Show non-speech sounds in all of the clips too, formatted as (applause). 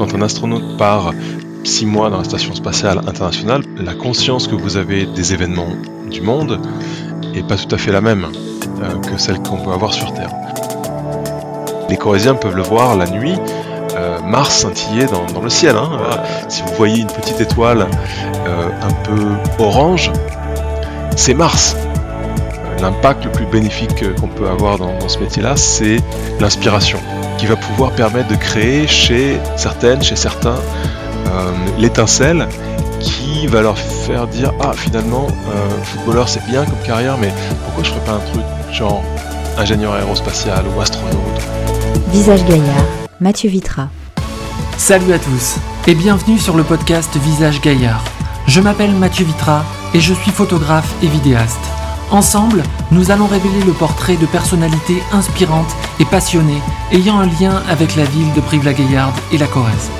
quand un astronaute part six mois dans la station spatiale internationale, la conscience que vous avez des événements du monde est pas tout à fait la même euh, que celle qu'on peut avoir sur Terre. Les Corésiens peuvent le voir la nuit, euh, Mars scintiller dans, le ciel. Hein. si vous voyez une petite étoile euh, un peu orange, c'est Mars. L'impact le plus bénéfique qu'on peut avoir dans, dans ce métier-là, c'est l'inspiration, qui va pouvoir permettre de créer chez certaines, chez certains, euh, l'étincelle qui va leur faire dire ah finalement euh, footballeur c'est bien comme carrière mais pourquoi je ferais pas un truc genre ingénieur aérospatial ou astronaute? Visage Gaillard, Mathieu Vitra. Salut à tous et bienvenue sur le podcast Visage Gaillard. Je m'appelle Mathieu Vitra et je suis photographe et vidéaste. Ensemble, nous allons révéler le portrait de personnalités inspirantes et passionnées ayant un lien avec la ville de Brive-la-Gaillarde et la Corrèze.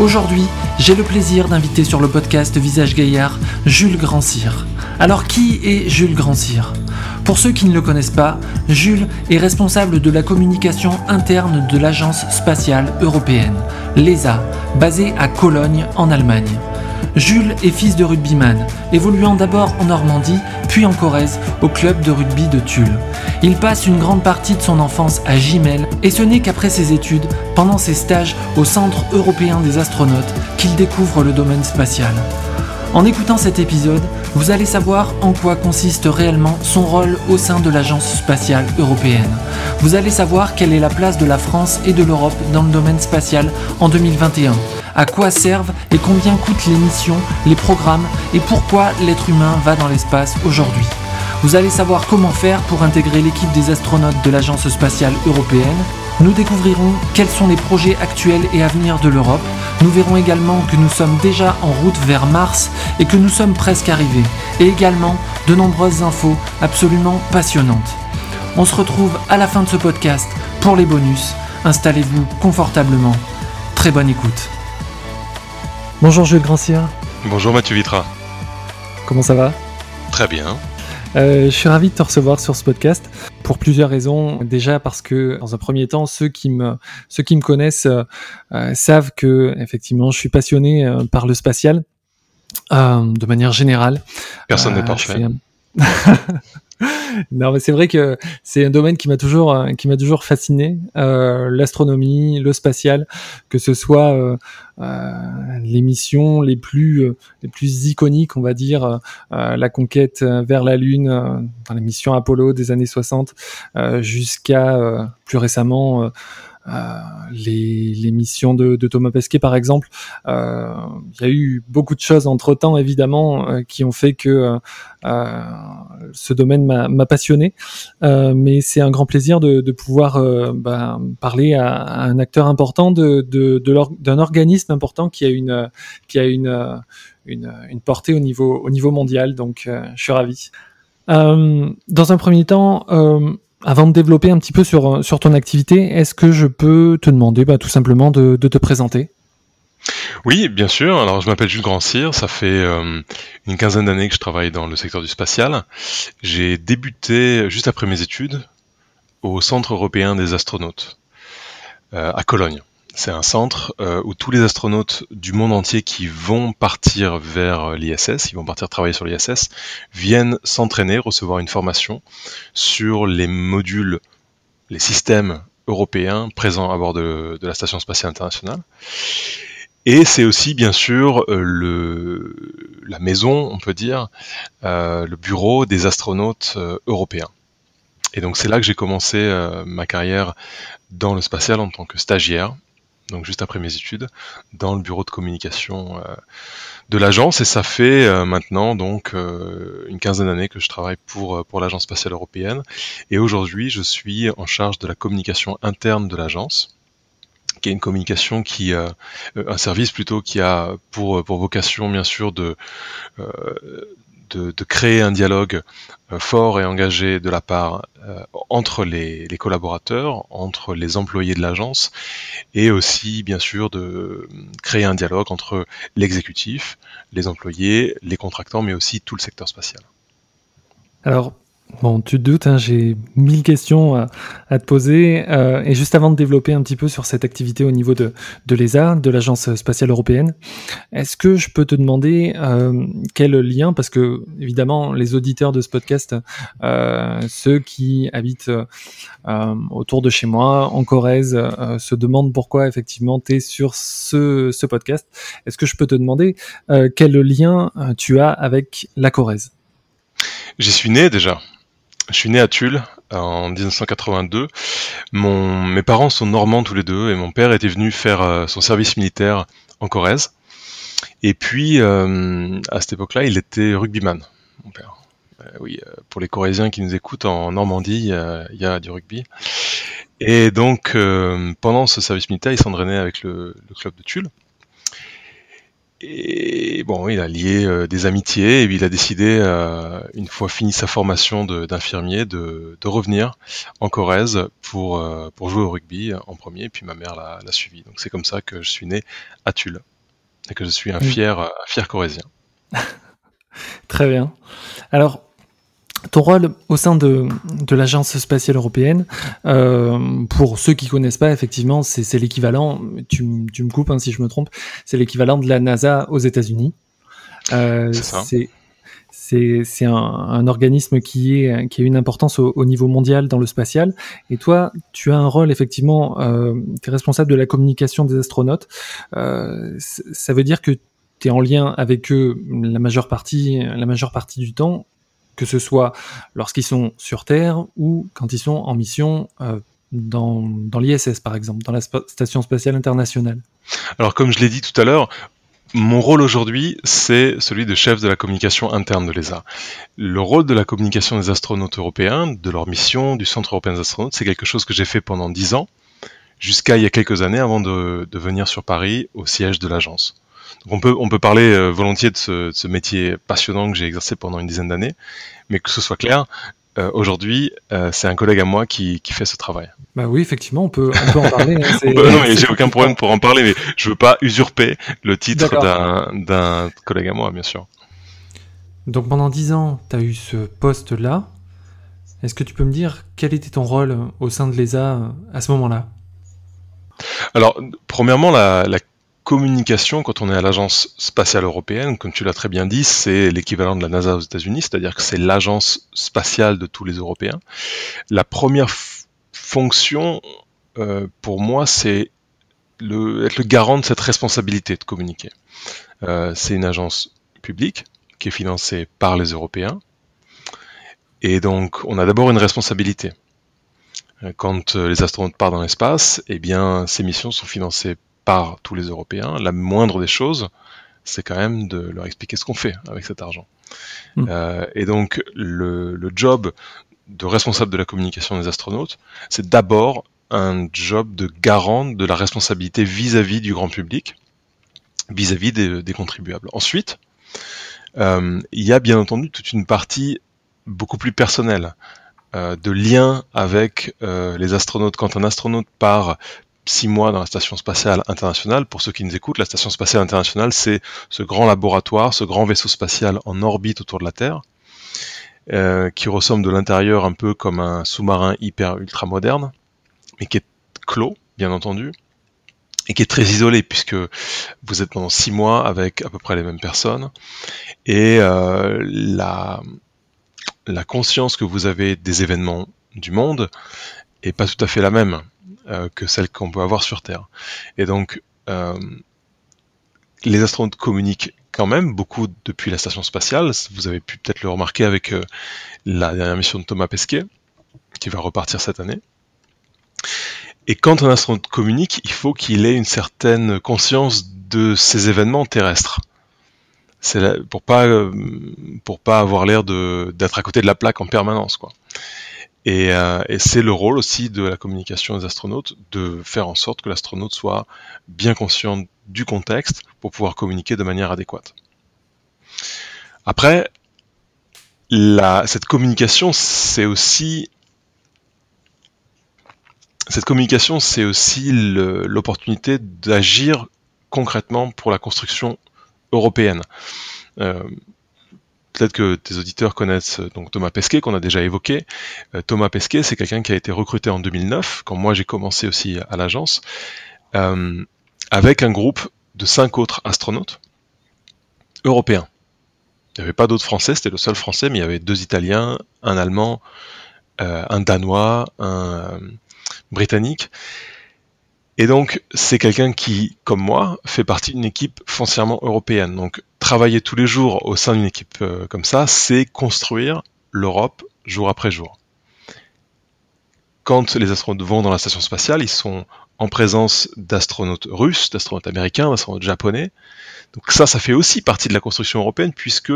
Aujourd'hui, j'ai le plaisir d'inviter sur le podcast Visage Gaillard Jules Grandcir. Alors qui est Jules Grandcir Pour ceux qui ne le connaissent pas, Jules est responsable de la communication interne de l'Agence spatiale européenne, l'ESA, basée à Cologne en Allemagne. Jules est fils de rugbyman, évoluant d'abord en Normandie, puis en Corrèze, au club de rugby de Tulle. Il passe une grande partie de son enfance à Gimel, et ce n'est qu'après ses études, pendant ses stages au Centre européen des astronautes, qu'il découvre le domaine spatial. En écoutant cet épisode, vous allez savoir en quoi consiste réellement son rôle au sein de l'Agence spatiale européenne. Vous allez savoir quelle est la place de la France et de l'Europe dans le domaine spatial en 2021 à quoi servent et combien coûtent les missions, les programmes et pourquoi l'être humain va dans l'espace aujourd'hui. Vous allez savoir comment faire pour intégrer l'équipe des astronautes de l'Agence spatiale européenne. Nous découvrirons quels sont les projets actuels et à venir de l'Europe. Nous verrons également que nous sommes déjà en route vers Mars et que nous sommes presque arrivés. Et également de nombreuses infos absolument passionnantes. On se retrouve à la fin de ce podcast pour les bonus. Installez-vous confortablement. Très bonne écoute. Bonjour Jules Grancière. Bonjour Mathieu Vitra. Comment ça va? Très bien. Euh, je suis ravi de te recevoir sur ce podcast pour plusieurs raisons. Déjà parce que dans un premier temps, ceux qui me ceux qui me connaissent euh, euh, savent que effectivement, je suis passionné par le spatial de manière générale. Personne n'est parfait. (laughs) (laughs) non, mais c'est vrai que c'est un domaine qui m'a toujours, euh, qui m'a toujours fasciné, euh, l'astronomie, le spatial, que ce soit euh, euh les missions les plus, euh, les plus iconiques, on va dire, la conquête vers la Lune, dans les missions Apollo des années 60, jusqu'à plus récemment euh, les, les, missions de, de, Thomas Pesquet, par exemple. Euh, il y a eu beaucoup de choses entre temps, évidemment, euh, qui ont fait que ce domaine m'a passionné. mais c'est un grand plaisir de, de pouvoir bah, parler à, à, un acteur important de, d'un organisme important qui a une, qui a une, une, une portée au niveau, au niveau mondial. Donc, je suis ravi. Euh, dans un premier temps, euh, avant de développer un petit peu sur, sur ton activité, est-ce que je peux te demander bah, tout simplement de, de, te présenter? Oui, bien sûr. Alors, je m'appelle Jules Grandcir. Ça fait euh, une quinzaine d'années que je travaille dans le secteur du spatial. J'ai débuté juste après mes études au Centre européen des astronautes euh, à Cologne. C'est un centre euh, où tous les astronautes du monde entier qui vont partir vers euh, l'ISS, ils vont partir travailler sur l'ISS, viennent s'entraîner, recevoir une formation sur les modules, les systèmes européens présents à bord de, la Station spatiale internationale. Et c'est aussi bien sûr euh, la maison, on peut dire, le bureau des astronautes européens. Et donc c'est là que j'ai commencé ma carrière dans le spatial en tant que stagiaire donc juste après mes études, dans le bureau de communication euh, de l'agence. Et ça fait euh, maintenant donc euh, une quinzaine d'années que je travaille pour, pour l'agence spatiale européenne. Et aujourd'hui, je suis en charge de la communication interne de l'agence qui est une communication qui un service plutôt qui a pour pour vocation bien sûr de de, créer un dialogue euh, fort et engagé de la part euh, entre les, collaborateurs, entre les employés de l'agence, et aussi bien sûr de créer un dialogue entre l'exécutif, les employés, les contractants, mais aussi tout le secteur spatial. Bon, tu te doutes, hein, j'ai mille questions à, te poser. Euh, et juste avant de développer un petit peu sur cette activité au niveau de, de l'ESA, de l'Agence spatiale européenne, est-ce que je peux te demander euh, quel lien, parce que évidemment, les auditeurs de ce podcast, euh, ceux qui habitent autour de chez moi, en Corrèze, se demandent pourquoi effectivement tu es sur ce, ce podcast. Est-ce que je peux te demander quel lien tu as avec la Corrèze? J'y suis né déjà. Je suis né à Tulle en 1982. Mon, mes parents sont normands tous les deux et mon père était venu faire euh, son service militaire en Corrèze. Et puis, euh, à cette époque-là, il était rugbyman, mon père. Euh, oui, pour les Corésiens qui nous écoutent, en Normandie, il y a du rugby. Et donc, pendant ce service militaire, il s'entraînait avec le, le, club de Tulle. Et bon, il a lié euh, des amitiés et il a décidé, euh, une fois fini sa formation d'infirmier, de, de, revenir en Corrèze pour, euh, pour jouer au rugby en premier, et puis ma mère l'a suivi. Donc c'est comme ça que je suis né à Tulle et que je suis un fier, un fier corrézien. (laughs) Très bien. Alors, ton rôle au sein de, de l'Agence spatiale européenne, euh, pour ceux qui connaissent pas, effectivement, c'est l'équivalent, tu, tu, me coupes hein, si je me trompe, c'est l'équivalent de la NASA aux États-Unis. Euh, c'est un, un, organisme qui, est, qui a une importance au, au, niveau mondial dans le spatial. Et toi, tu as un rôle, effectivement, euh, tu es responsable de la communication des astronautes. Euh, ça veut dire que tu es en lien avec eux la majeure partie, la majeure partie du temps que ce soit lorsqu'ils sont sur Terre ou quand ils sont en mission euh, dans, l'ISS, par exemple, dans la Station spatiale internationale. Alors, comme je l'ai dit tout à l'heure, mon rôle aujourd'hui, c'est celui de chef de la communication interne de l'ESA. Le rôle de la communication des astronautes européens, de leur mission, du Centre européen des astronautes, c'est quelque chose que j'ai fait pendant dix ans, jusqu'à il y a quelques années avant de venir sur Paris au siège de l'agence on peut, on peut parler euh, volontiers de ce, métier passionnant que j'ai exercé pendant une dizaine d'années, mais que ce soit clair, euh, aujourd'hui, euh, c'est un collègue à moi qui, fait ce travail. Bah oui, effectivement, on peut, on peut en parler. Hein, (laughs) non, mais j'ai aucun problème pour en parler, mais je veux pas usurper le titre d'un collègue à moi, bien sûr. Donc pendant dix ans, tu as eu ce poste-là. Est-ce que tu peux me dire quel était ton rôle au sein de l'ESA à ce moment-là? Alors, premièrement, la, la communication, quand on est à l'Agence spatiale européenne, comme tu l'as très bien dit, c'est l'équivalent de la NASA aux États-Unis, c'est-à-dire que c'est l'agence spatiale de tous les Européens. La première fonction, euh, pour moi, c'est le, être le garant de cette responsabilité de communiquer. Euh, c'est une agence publique qui est financée par les Européens. Et donc, on a d'abord une responsabilité. Euh, quand les astronautes partent dans l'espace, eh bien, ces missions sont financées par tous les Européens, la moindre des choses, c'est quand même de leur expliquer ce qu'on fait avec cet argent. Hmm. Euh, et donc le, job de responsable de la communication des astronautes, c'est d'abord un job de garant de la responsabilité vis-à-vis du grand public, vis-à-vis des, contribuables. Ensuite, euh, il y a bien entendu toute une partie beaucoup plus personnelle. Euh, de lien avec les astronautes. Quand un astronaute part six mois dans la Station spatiale internationale. Pour ceux qui nous écoutent, la Station spatiale internationale, c'est ce grand laboratoire, ce grand vaisseau spatial en orbite autour de la Terre, euh, qui ressemble de l'intérieur un peu comme un sous-marin hyper ultra moderne, mais qui est clos, bien entendu, et qui est très isolé puisque vous êtes pendant six mois avec à peu près les mêmes personnes, et euh, la, la conscience que vous avez des événements du monde est pas tout à fait la même. Euh, que celle qu'on peut avoir sur Terre. Et donc, euh, les astronautes communiquent quand même beaucoup depuis la station spatiale. Vous avez pu peut-être le remarquer avec euh, la dernière mission de Thomas Pesquet, qui va repartir cette année. Et quand un astronaute communique, il faut qu'il ait une certaine conscience de ces événements terrestres. Pour pas pour pas avoir l'air d'être à côté de la plaque en permanence, quoi. Euh, et, c'est le rôle aussi de la communication des astronautes de faire en sorte que l'astronaute soit bien conscient du contexte pour pouvoir communiquer de manière adéquate. Après, cette communication, c'est aussi cette communication, c'est aussi l'opportunité d'agir concrètement pour la construction européenne. Euh, peut-être que tes auditeurs connaissent donc Thomas Pesquet qu'on a déjà évoqué. Thomas Pesquet, c'est quelqu'un qui a été recruté en 2009, quand moi j'ai commencé aussi à l'agence, avec un groupe de cinq autres astronautes européens. Il n'y avait pas d'autres Français, c'était le seul Français, mais il y avait deux Italiens, un Allemand, un Danois, un Britannique. Et donc, c'est quelqu'un qui, comme moi, fait partie d'une équipe foncièrement européenne. Donc, travailler tous les jours au sein d'une équipe euh, comme ça, c'est construire l'Europe jour après jour. Quand les astronautes vont dans la station spatiale, ils sont en présence d'astronautes russes, d'astronautes américains, d'astronautes japonais. Donc ça, ça fait aussi partie de la construction européenne, puisque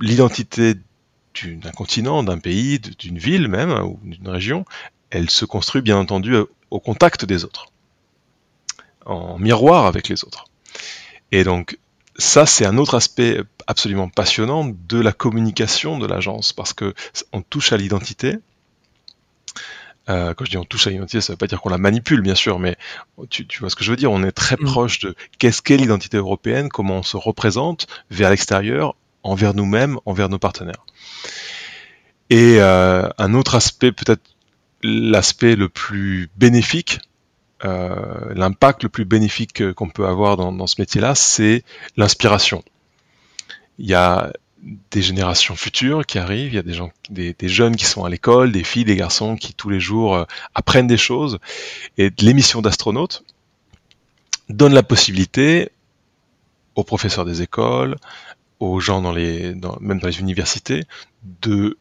l'identité d'un continent, d'un pays, d'une ville même, ou d'une région, elle se construit bien entendu au contact des autres, en miroir avec les autres. Et donc ça, c'est un autre aspect absolument passionnant de la communication de l'agence, parce que on touche à l'identité. Euh, quand je dis on touche à l'identité, ça ne veut pas dire qu'on la manipule, bien sûr, mais tu, vois ce que je veux dire. On est très mm. proche de qu'est-ce qu'est l'identité européenne, comment on se représente vers l'extérieur, envers nous-mêmes, envers nos partenaires. Et euh, un autre aspect peut-être l'aspect le plus bénéfique, euh, l'impact le plus bénéfique qu'on peut avoir dans, ce métier-là, c'est l'inspiration. Il y a des générations futures qui arrivent, il y a des gens, des, jeunes qui sont à l'école, des filles, des garçons qui tous les jours euh, apprennent des choses. Et l'émission d'astronautes donne la possibilité aux professeurs des écoles, aux gens dans les, même dans les universités, de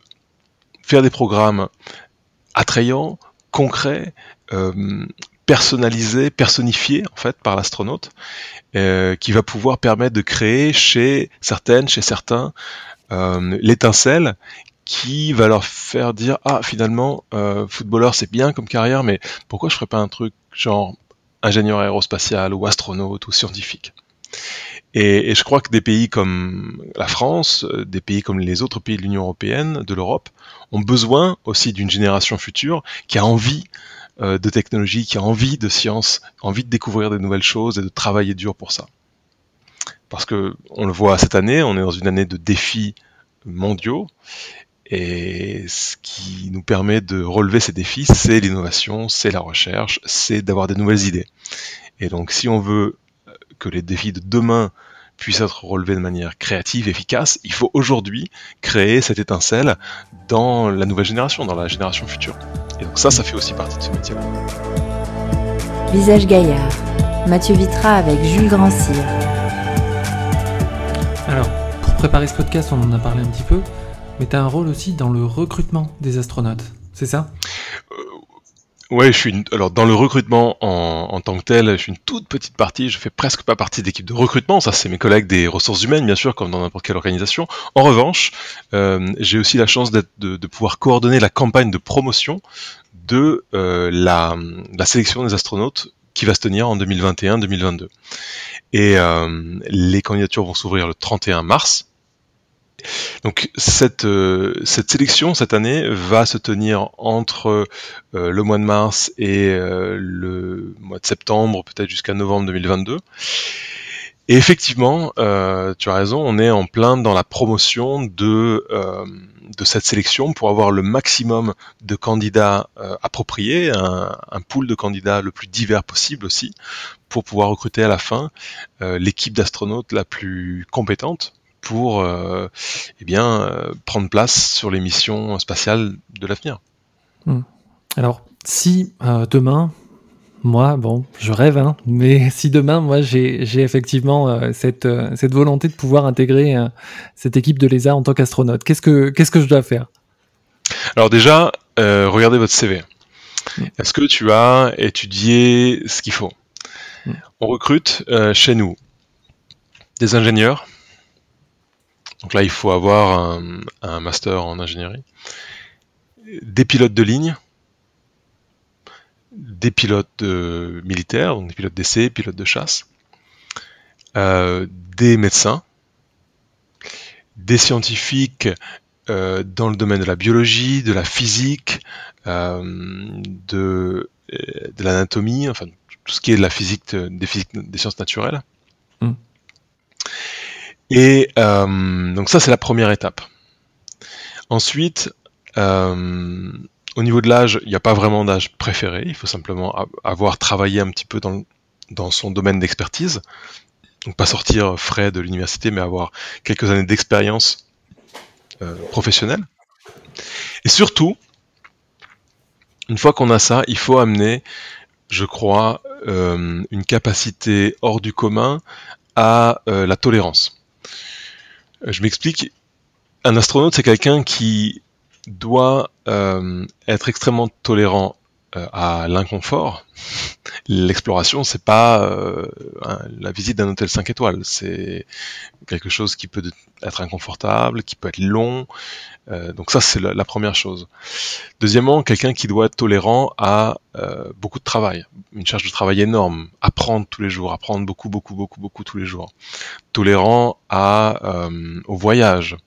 faire des programmes attrayant, concret, euh, personnalisé, personnifié en fait par l'astronaute, euh, qui va pouvoir permettre de créer chez certaines, chez certains, euh, l'étincelle qui va leur faire dire ah finalement footballeur c'est bien comme carrière mais pourquoi je ferais pas un truc genre ingénieur aérospatial ou astronaute ou scientifique? Et, je crois que des pays comme la France, des pays comme les autres pays de l'Union européenne, de l'Europe, ont besoin aussi d'une génération future qui a envie euh, de technologie, qui a envie de science, envie de découvrir des nouvelles choses et de travailler dur pour ça. Parce que on le voit cette année, on est dans une année de défis mondiaux et ce qui nous permet de relever ces défis, c'est l'innovation, c'est la recherche, c'est d'avoir des nouvelles idées. Et donc si on veut que les défis de demain puissent être relevés de manière créative, efficace, il faut aujourd'hui créer cette étincelle dans la nouvelle génération, dans la génération future. Et donc ça, ça fait aussi partie de ce métier-là. Visage Gaillard, Mathieu Vitra avec Jules Grandcir. Alors, pour préparer ce podcast, on en a parlé un petit peu, mais tu as un rôle aussi dans le recrutement des astronautes, c'est ça? Euh, Ouais, je suis alors dans le recrutement en, tant que tel, je suis une toute petite partie. Je fais presque pas partie d'équipe de recrutement. Ça, c'est mes collègues des ressources humaines, bien sûr, comme dans n'importe quelle organisation. En revanche, euh, j'ai aussi la chance de, de, pouvoir coordonner la campagne de promotion de euh, la, la, sélection des astronautes qui va se tenir en 2021-2022. Et euh, les candidatures vont s'ouvrir le 31 mars. Donc cette, euh, cette sélection cette année va se tenir entre euh, le mois de mars et euh, le mois de septembre, peut-être jusqu'à novembre 2022. Et effectivement, tu as raison, on est en plein dans la promotion de, cette sélection pour avoir le maximum de candidats appropriés, un, pool de candidats le plus divers possible aussi, pour pouvoir recruter à la fin l'équipe d'astronautes la plus compétente pour euh, eh bien, euh, prendre place sur les missions spatiales de l'avenir. Hmm. Alors, si euh, demain, moi, bon, je rêve, hein, mais (laughs) si demain, moi, j'ai effectivement cette, cette volonté de pouvoir intégrer cette équipe de l'ESA en tant qu'astronaute, qu'est-ce que je dois faire? Alors déjà, regardez votre CV. Hmm. Est-ce que tu as étudié ce qu'il faut? Hmm. On recrute chez nous des ingénieurs, donc là, il faut avoir un, master en ingénierie. Des pilotes de ligne, des pilotes militaires, donc des pilotes d'essai, pilotes de chasse, euh, des médecins, des scientifiques euh, dans le domaine de la biologie, de la physique, euh, de, l'anatomie, enfin tout ce qui est de la physique, des, sciences naturelles. Mmh Et donc ça, c'est la première étape. Ensuite, au niveau de l'âge, il n'y a pas vraiment d'âge préféré. Il faut simplement avoir travaillé un petit peu dans, son domaine d'expertise. Donc pas sortir frais de l'université, mais avoir quelques années d'expérience euh, professionnelle. Et surtout, une fois qu'on a ça, il faut amener, je crois, euh, une capacité hors du commun à euh, la tolérance. Je m'explique. Un astronaute, c'est quelqu'un qui doit être extrêmement tolérant euh, à l'inconfort. L'exploration, c'est pas euh, la visite d'un hôtel 5 étoiles, c'est quelque chose qui peut être inconfortable, qui peut être long. Euh, donc ça, c'est la, première chose. Deuxièmement, quelqu'un qui doit être tolérant à beaucoup de travail, une charge de travail énorme, apprendre tous les jours, apprendre beaucoup, beaucoup, beaucoup, beaucoup tous les jours. Tolérant à au voyage.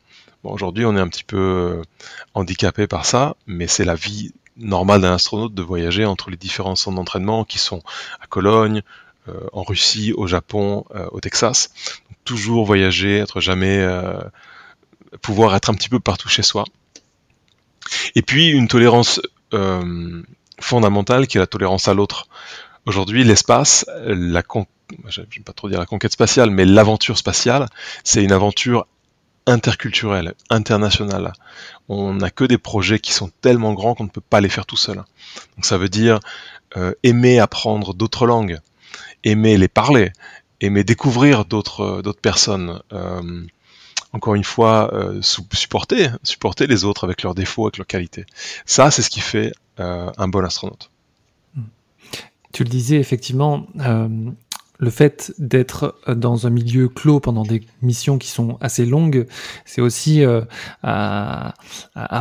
Bon, aujourd'hui, on est un petit peu handicapé par ça, mais c'est la vie normal d'un astronaute de voyager entre les différents centres d'entraînement qui sont à Cologne, euh, en Russie, au Japon, euh, au Texas. toujours voyager, être jamais euh, pouvoir être un petit peu partout chez soi. Et puis une tolérance fondamentale qui est la tolérance à l'autre. Aujourd'hui, l'espace, la je vais pas trop dire la conquête spatiale, mais l'aventure spatiale, c'est une aventure interculturelle, internationale. On n'a que des projets qui sont tellement grands qu'on ne peut pas les faire tout seul. Donc ça veut dire euh, aimer apprendre d'autres langues, aimer les parler, aimer découvrir d'autres euh, d'autres personnes. Euh, encore une fois, supporter, supporter les autres avec leurs défauts, avec leurs qualités. Ça, c'est ce qui fait un bon astronaute. Tu le disais effectivement, le fait d'être dans un milieu clos pendant des missions qui sont assez longues, c'est aussi euh, à,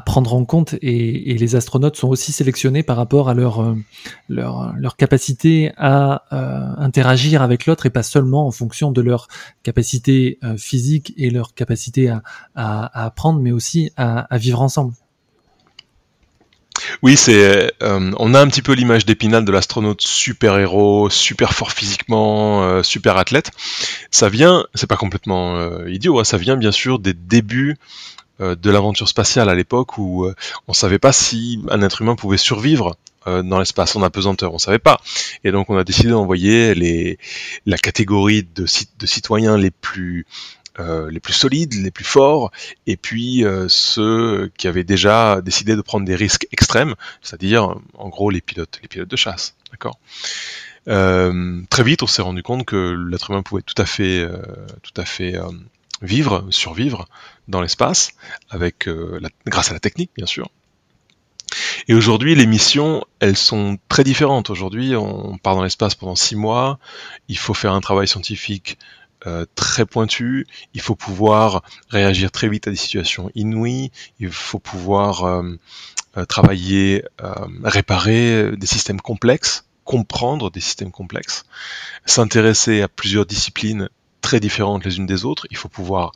prendre en compte et, les astronautes sont aussi sélectionnés par rapport à leur, euh, capacité à euh, interagir avec l'autre et pas seulement en fonction de leur capacité physique et leur capacité à, apprendre, mais aussi à vivre ensemble. Oui, c'est, euh, on a un petit peu l'image d'Épinal de l'astronaute super héros, super fort physiquement, euh, super athlète. Ça vient, c'est pas complètement euh, idiot, hein, ça vient bien sûr des débuts de l'aventure spatiale à l'époque où on savait pas si un être humain pouvait survivre dans l'espace en apesanteur, on savait pas. Et donc on a décidé d'envoyer les, la catégorie de, de citoyens les plus euh, les plus solides, les plus forts, et puis euh, ceux qui avaient déjà décidé de prendre des risques extrêmes, c'est-à-dire en gros les pilotes, de chasse. D'accord? Euh, très vite, on s'est rendu compte que l'être humain pouvait tout à fait, tout à fait vivre, survivre dans l'espace, avec grâce à la technique, bien sûr. Et aujourd'hui, les missions, elles sont très différentes. Aujourd'hui, on part dans l'espace pendant six mois. Il faut faire un travail scientifique euh, très pointu, il faut pouvoir réagir très vite à des situations inouïes, il faut pouvoir euh, euh, travailler, réparer des systèmes complexes, comprendre des systèmes complexes, s'intéresser à plusieurs disciplines très différentes les unes des autres, il faut pouvoir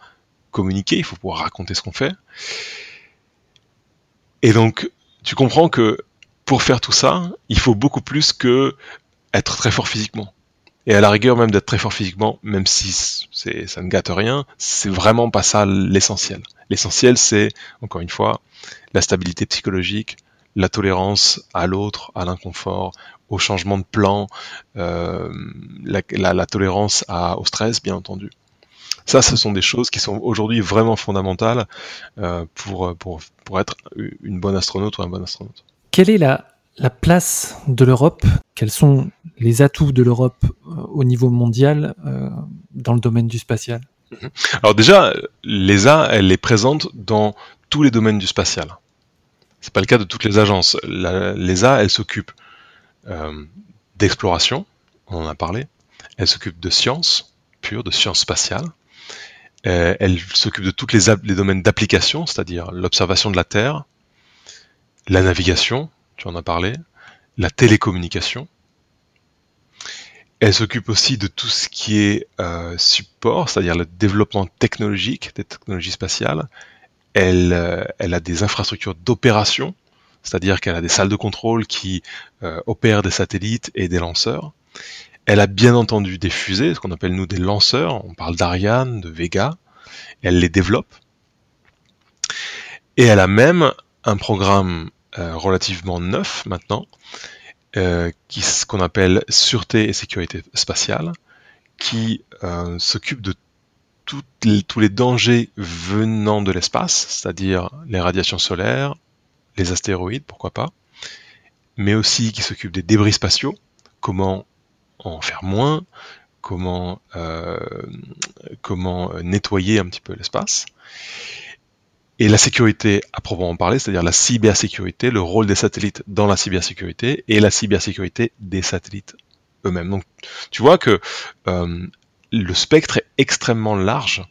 communiquer, il faut pouvoir raconter ce qu'on fait. Et donc, tu comprends que pour faire tout ça, il faut beaucoup plus que être très fort physiquement et à la rigueur même d'être très fort physiquement, même si ça ne gâte rien, c'est vraiment pas ça l'essentiel. L'essentiel, c'est, encore une fois, la stabilité psychologique, la tolérance à l'autre, à l'inconfort, au changement de plan, euh, la, tolérance au stress, bien entendu. Ça, ce sont des choses qui sont aujourd'hui vraiment fondamentales euh, pour, pour, pour être une bonne astronaute ou un bon astronaute. Quelle est la, la place de l'Europe, quels sont les atouts de l'Europe euh, au niveau mondial euh, dans le domaine du spatial? Mhm. Alors déjà, l'ESA, elle est présente dans tous les domaines du spatial. C'est pas le cas de toutes les agences. L'ESA, elle s'occupe euh, d'exploration, on en a parlé. Elle s'occupe de sciences pure, de sciences spatiales. elle s'occupe de tous les, les domaines d'application, c'est-à-dire l'observation de la Terre, la navigation, tu en as parlé, la télécommunication. Elle s'occupe aussi de tout ce qui est euh, support, c'est-à-dire le développement technologique des technologies spatiales. Elle, euh, elle a des infrastructures d'opération, c'est-à-dire qu'elle a des salles de contrôle qui euh, opèrent des satellites et des lanceurs. Elle a bien entendu des fusées, ce qu'on appelle nous des lanceurs. On parle d'Ariane, de Vega. elle les développe. Et elle a même un programme relativement neuf maintenant, euh, qui ce qu'on appelle sûreté et sécurité spatiale, qui euh, s'occupe de tous les dangers venant de l'espace, c'est-à-dire les radiations solaires, les astéroïdes, pourquoi pas, mais aussi qui s'occupe des débris spatiaux, comment en faire moins, comment nettoyer un petit peu l'espace, et la sécurité à proprement parler, c'est-à-dire la cybersécurité, le rôle des satellites dans la cybersécurité et la cybersécurité des satellites eux-mêmes. Donc tu vois que euh, le spectre est extrêmement large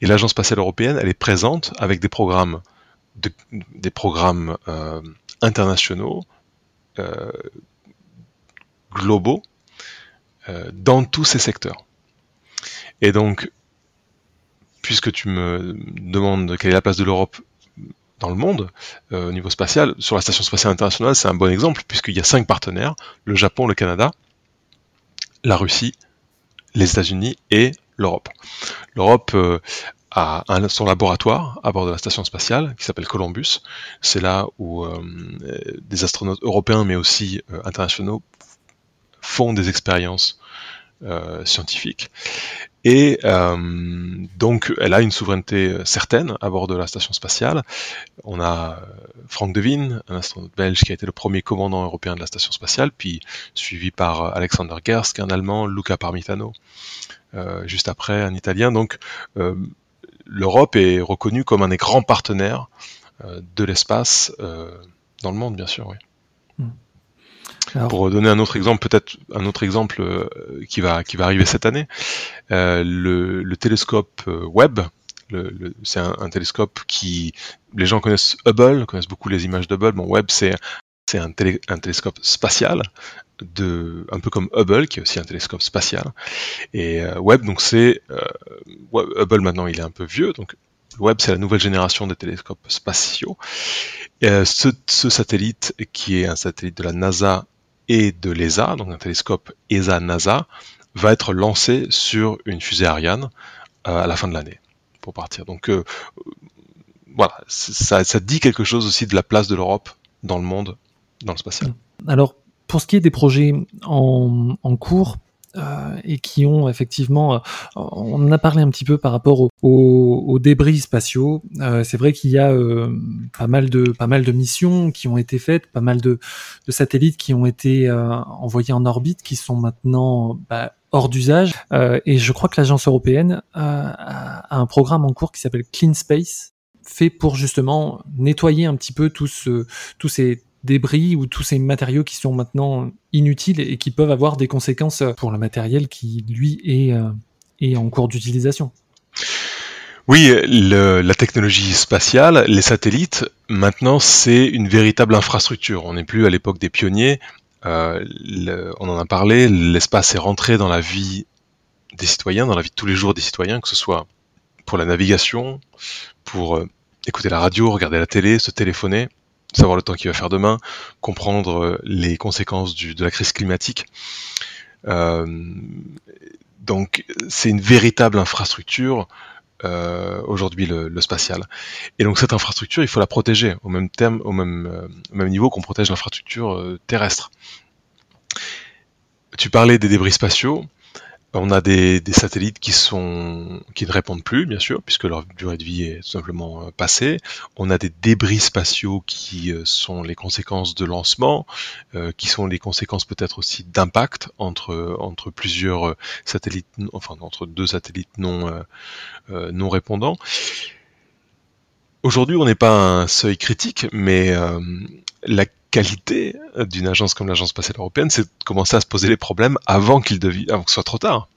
et l'Agence spatiale européenne, elle est présente avec des programmes, des programmes euh, internationaux, euh, globaux, dans tous ces secteurs. Et donc puisque tu me demandes quelle est la place de l'Europe dans le monde euh, au niveau spatial, sur la Station spatiale internationale, c'est un bon exemple, puisqu'il y a cinq partenaires, le Japon, le Canada, la Russie, les États-Unis et l'Europe. L'Europe euh, a son laboratoire à bord de la station spatiale qui s'appelle Columbus. C'est là où euh, des astronautes européens mais aussi internationaux font des expériences scientifiques. Et euh, donc, elle a une souveraineté euh, certaine à bord de la station spatiale. On a euh, Frank Devine, un astronaute belge qui a été le premier commandant européen de la station spatiale, puis suivi par Alexander Gersk, un Allemand, Luca Parmitano, euh, juste après, un Italien. Donc, euh, l'Europe est reconnue comme un des grands partenaires de l'espace dans le monde, bien sûr. Oui. Pour donner un autre exemple, peut-être un autre exemple euh, qui va qui va arriver cette année, euh, le, télescope euh, Webb. c'est un, télescope qui les gens connaissent Hubble, connaissent beaucoup les images de Hubble. Bon, Webb c'est c'est un, télescope spatial, de, un peu comme Hubble, qui est aussi un télescope spatial. Et Webb, donc c'est Hubble maintenant, il est un peu vieux, donc Webb c'est la nouvelle génération des télescopes spatiaux. ce, satellite, qui est un satellite de la NASA et de l'ESA, donc un télescope ESA-NASA, va être lancé sur une fusée Ariane euh, à la fin de l'année pour partir. Donc euh, voilà, ça, dit quelque chose aussi de la place de l'Europe dans le monde, dans le spatial. Alors, pour ce qui est des projets en, en cours, euh, et qui ont effectivement, euh, on en a parlé un petit peu par rapport aux, débris spatiaux. Euh, c'est vrai qu'il y a pas mal de pas mal de missions qui ont été faites, pas mal de, satellites qui ont été envoyés en orbite, qui sont maintenant bah, hors d'usage. et je crois que l'agence européenne a un programme en cours qui s'appelle Clean Space, fait pour justement nettoyer un petit peu tous, tous ces débris ou tous ces matériaux qui sont maintenant inutiles et qui peuvent avoir des conséquences pour le matériel qui, lui, est, euh, est en cours d'utilisation. Oui, la technologie spatiale, les satellites, maintenant c'est une véritable infrastructure. On n'est plus à l'époque des pionniers. Euh, on en a parlé, l'espace est rentré dans la vie des citoyens, dans la vie de tous les jours des citoyens, que ce soit pour la navigation, pour euh, écouter la radio, regarder la télé, se téléphoner savoir le temps qu'il va faire demain, comprendre euh, les conséquences de la crise climatique. Euh, donc c'est une véritable infrastructure euh, aujourd'hui le, spatial. Et donc cette infrastructure, il faut la protéger au même terme, au même, même niveau qu'on protège l'infrastructure terrestre. Tu parlais des débris spatiaux. On a des, satellites qui ne répondent plus, bien sûr, puisque leur durée de vie est tout simplement euh, passée. On a des débris spatiaux qui euh, sont les conséquences de lancement, euh, qui sont les conséquences peut-être aussi d'impact entre plusieurs satellites, enfin entre deux satellites non non répondants. Aujourd'hui, on n'est pas à un seuil critique, mais la qualité d'une agence comme l'Agence spatiale européenne, c'est de commencer à se poser les problèmes avant qu'il avant que ce soit trop tard.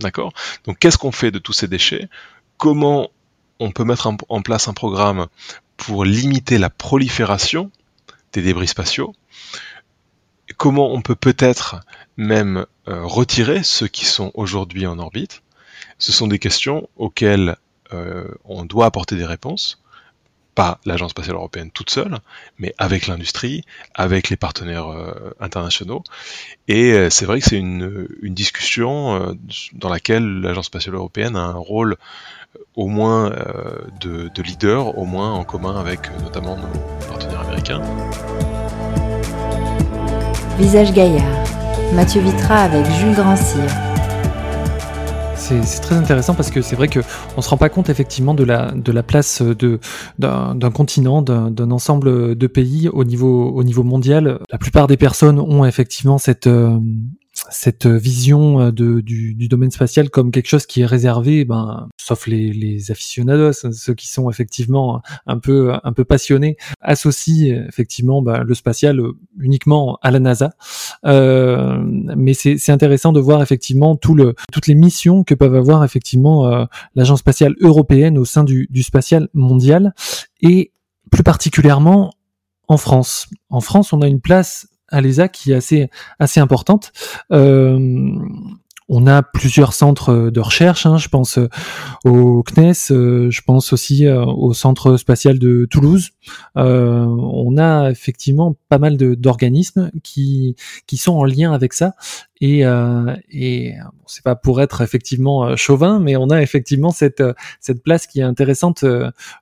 D'accord? Donc qu'est-ce qu'on fait de tous ces déchets? Comment on peut mettre en place un programme pour limiter la prolifération des débris spatiaux? Comment on peut peut-être même euh, retirer ceux qui sont aujourd'hui en orbite? Ce sont des questions auxquelles euh, on doit apporter des réponses pas l'Agence spatiale européenne toute seule, mais avec l'industrie, avec les partenaires euh, internationaux. Et euh, c'est vrai que c'est une, discussion euh, dans laquelle l'Agence spatiale européenne a un rôle au moins de, de, leader, au moins en commun avec notamment nos partenaires américains. Visage Gaillard, Mathieu Vitra avec Jules Grandcir c'est très intéressant parce que c'est vrai qu'on ne se rend pas compte effectivement de la, de la place d'un continent, d'un ensemble de pays au niveau, au niveau mondial. La plupart des personnes ont effectivement cette, euh, cette vision euh, du, domaine spatial comme quelque chose qui est réservé, ben, sauf les, aficionados, ceux qui sont effectivement un peu, un peu passionnés, associent effectivement ben, le spatial uniquement à la NASA. Euh, mais c'est intéressant de voir effectivement tout le, toutes les missions que peuvent avoir effectivement euh, l'agence spatiale européenne au sein du, du spatial mondial et plus particulièrement en France. En France, on a une place à l'ESA qui est assez assez importante. Euh, on a plusieurs centres de recherche, hein, je pense euh, au CNES, euh, je pense aussi au Centre spatial de Toulouse. on a effectivement pas mal d'organismes qui, qui sont en lien avec ça. Et, et c'est pas pour être effectivement chauvin, mais on a effectivement cette, cette place qui est intéressante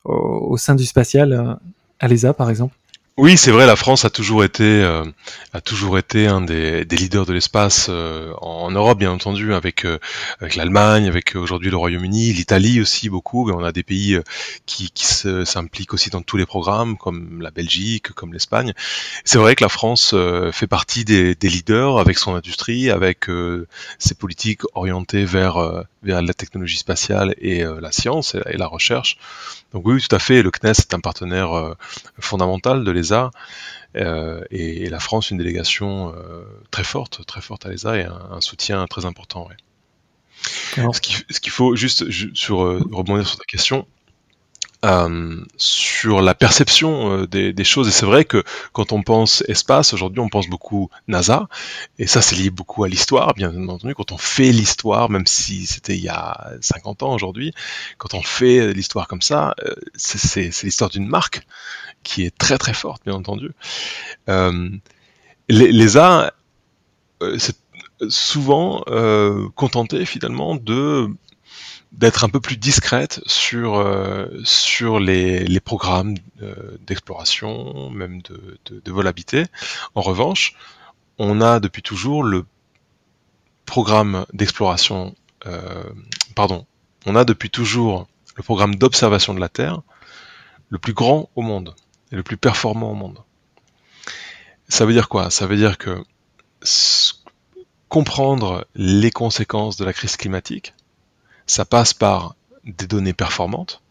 au, au sein du spatial à l'ESA par exemple. Oui, c'est vrai, la France a toujours été, euh, a toujours été un des, des leaders de l'espace euh, en, Europe, bien entendu, avec, euh, avec l'Allemagne, avec aujourd'hui le Royaume-Uni, l'Italie aussi beaucoup. On a des pays qui, qui s'impliquent aussi dans tous les programmes, comme la Belgique, comme l'Espagne. C'est vrai que la France fait partie des, des, leaders avec son industrie, avec ses politiques orientées vers, vers la technologie spatiale et la science et la recherche. Donc oui, tout à fait, le CNES est un partenaire euh, fondamental de l'ESA euh, et, la France une délégation euh, très forte, très forte à l'ESA et un, soutien très important. Ce qu'il faut juste sur rebondir sur ta question, euh, sur la perception euh, des, choses. Et c'est vrai que quand on pense espace, aujourd'hui on pense beaucoup NASA, et ça c'est lié beaucoup à l'histoire, bien entendu. Quand on fait l'histoire, même si c'était il y a 50 ans aujourd'hui, quand on fait l'histoire comme ça, euh, c'est l'histoire d'une marque qui est très très forte, bien entendu. L'ESA, c'est souvent contenté finalement de d'être un peu plus discrète sur, euh, sur les, les programmes euh, d'exploration, même de, de, de, vol habité. En revanche, on a depuis toujours le programme d'exploration, euh, pardon, on a depuis toujours le programme d'observation de la Terre le plus grand au monde et le plus performant au monde. Ça veut dire quoi? Ça veut dire que comprendre les conséquences de la crise climatique, ça passe par des données performantes,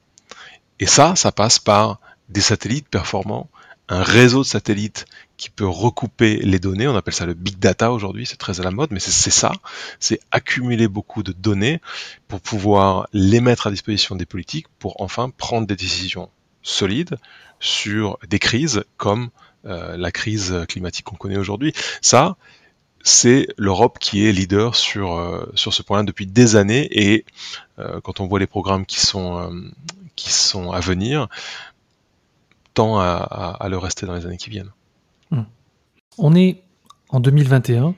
et ça, ça passe par des satellites performants, un réseau de satellites qui peut recouper les données, on appelle ça le big data aujourd'hui, c'est très à la mode, mais c'est ça, c'est accumuler beaucoup de données pour pouvoir les mettre à disposition des politiques pour enfin prendre des décisions solides sur des crises comme euh, la crise climatique qu'on connaît aujourd'hui. Ça, c'est l'Europe qui est leader sur, euh, sur ce point-là depuis des années et euh, quand on voit les programmes qui sont, euh, qui sont à venir, tend à, le rester dans les années qui viennent. Hmm. On est en 2021.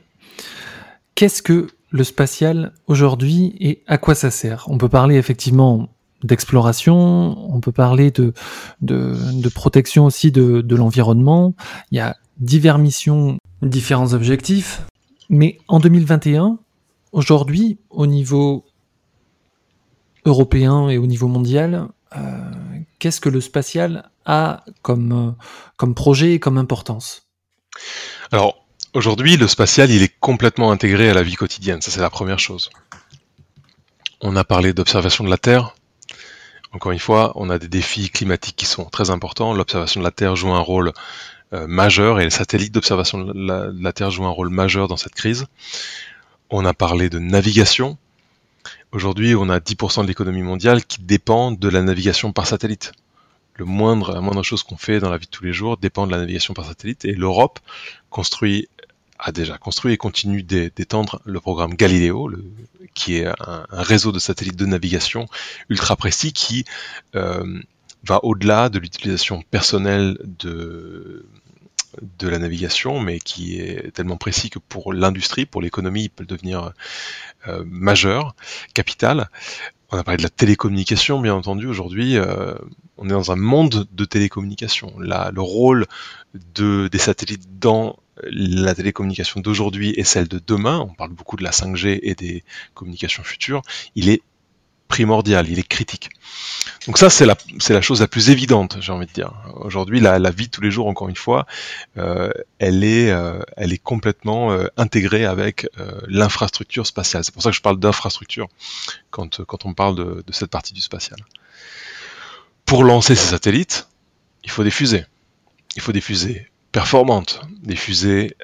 Qu'est-ce que le spatial aujourd'hui et à quoi ça sert? On peut parler effectivement d'exploration, on peut parler de, de, protection aussi de, de l'environnement. Il y a diverses missions, différents objectifs. Mais en 2021, aujourd'hui, au niveau européen et au niveau mondial, euh, qu'est-ce que le spatial a comme, euh, comme projet et comme importance? Alors, aujourd'hui, le spatial, il est complètement intégré à la vie quotidienne, ça c'est la première chose. On a parlé d'observation de la Terre. Encore une fois, on a des défis climatiques qui sont très importants. L'observation de la Terre joue un rôle majeur et les satellites d'observation de la, Terre jouent un rôle majeur dans cette crise. On a parlé de navigation. Aujourd'hui, on a 10% de l'économie mondiale qui dépend de la navigation par satellite. Le moindre, la moindre chose qu'on fait dans la vie de tous les jours dépend de la navigation par satellite et l'Europe construit a déjà construit et continue d'étendre le programme Galileo, qui est un, réseau de satellites de navigation ultra précis qui euh, va au-delà de l'utilisation personnelle de, de la navigation, mais qui est tellement précis que pour l'industrie, pour l'économie, il peut devenir euh, majeur, capital. On a parlé de la télécommunication, bien entendu. Aujourd'hui, euh, on est dans un monde de télécommunication. Le rôle de, des satellites dans la télécommunication d'aujourd'hui et celle de demain, on parle beaucoup de la 5G et des communications futures, il est primordial, il est critique. Donc ça, c'est la, chose la plus évidente, j'ai envie de dire. Aujourd'hui, la, vie de tous les jours, encore une fois, euh, elle, est, euh, elle est complètement euh, intégrée avec l'infrastructure spatiale. C'est pour ça que je parle d'infrastructure quand, quand on parle de, de cette partie du spatial. Pour lancer ces satellites, il faut des fusées. Il faut des fusées performantes, des fusées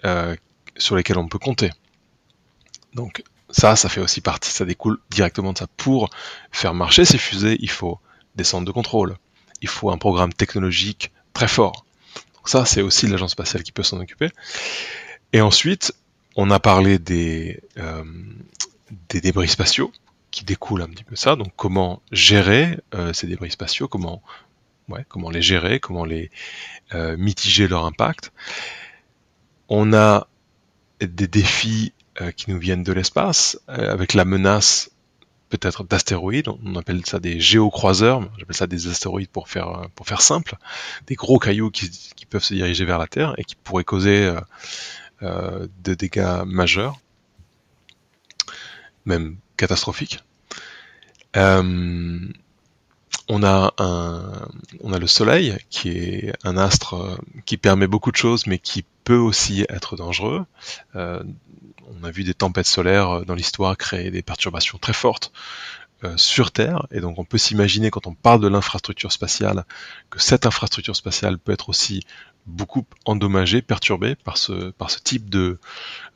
sur lesquelles on peut compter. Donc ça, ça fait aussi partie, ça découle directement de ça. Pour faire marcher ces fusées, il faut des centres de contrôle, il faut un programme technologique très fort. Donc ça, c'est aussi l'agence spatiale qui peut s'en occuper. Et ensuite, on a parlé des, euh, des débris spatiaux qui découlent un petit peu de ça. Donc comment gérer euh, ces débris spatiaux, comment les gérer, comment les euh, mitiger leur impact. On a des défis euh, qui nous viennent de l'espace, euh, avec la menace peut-être d'astéroïdes, on appelle ça des géocroiseurs, j'appelle ça des astéroïdes pour faire, euh, simple, des gros cailloux qui, peuvent se diriger vers la Terre et qui pourraient causer euh, euh, de dégâts majeurs, même catastrophiques. On a le Soleil qui est un astre qui permet beaucoup de choses, mais qui peut aussi être dangereux. Euh, on a vu des tempêtes solaires dans l'histoire créer des perturbations très fortes euh, sur Terre, et donc on peut s'imaginer quand on parle de l'infrastructure spatiale que cette infrastructure spatiale peut être aussi beaucoup endommagée, perturbée par ce, par ce type de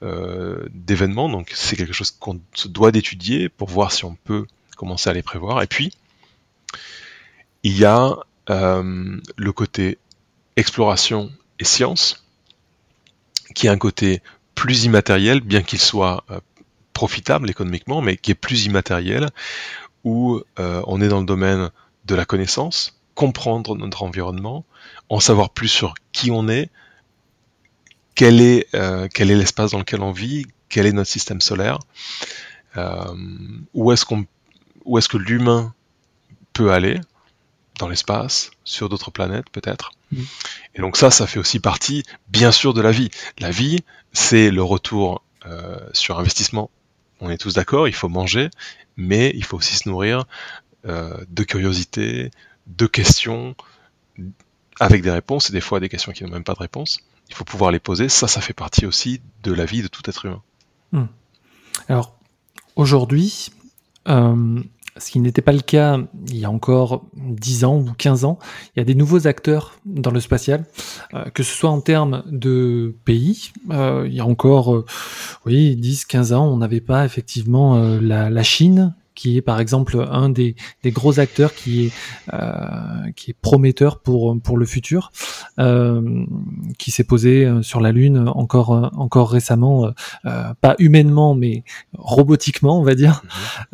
euh, d'événements. Donc c'est quelque chose qu'on se doit d'étudier pour voir si on peut commencer à les prévoir. Et puis il y a euh, le côté exploration et science, qui est un côté plus immatériel, bien qu'il soit euh, profitable économiquement, mais qui est plus immatériel, où euh, on est dans le domaine de la connaissance, comprendre notre environnement, en savoir plus sur qui on est, quel est l'espace dans lequel on vit, quel est notre système solaire, où est-ce que l'humain peut aller dans l'espace, sur d'autres planètes peut-être. Mm. Et donc ça, ça fait aussi partie, bien sûr, de la vie. La vie, c'est le retour euh, sur investissement. On est tous d'accord, il faut manger, mais il faut aussi se nourrir euh, de curiosité, de questions, avec des réponses, et des fois des questions qui n'ont même pas de réponse. Il faut pouvoir les poser. Ça, ça fait partie aussi de la vie de tout être humain. Alors, aujourd'hui, euh, ce qui n'était pas le cas il y a encore 10 ans ou 15 ans, il y a des nouveaux acteurs dans le spatial, euh, que ce soit en termes de pays. Euh, il y a encore, euh, oui, 10, 15 ans, on n'avait pas effectivement la Chine qui est par exemple un des, des gros acteurs qui est euh, qui est prometteur pour pour le futur, euh, qui s'est posé euh, sur la lune encore encore récemment, euh, pas humainement mais robotiquement on va dire.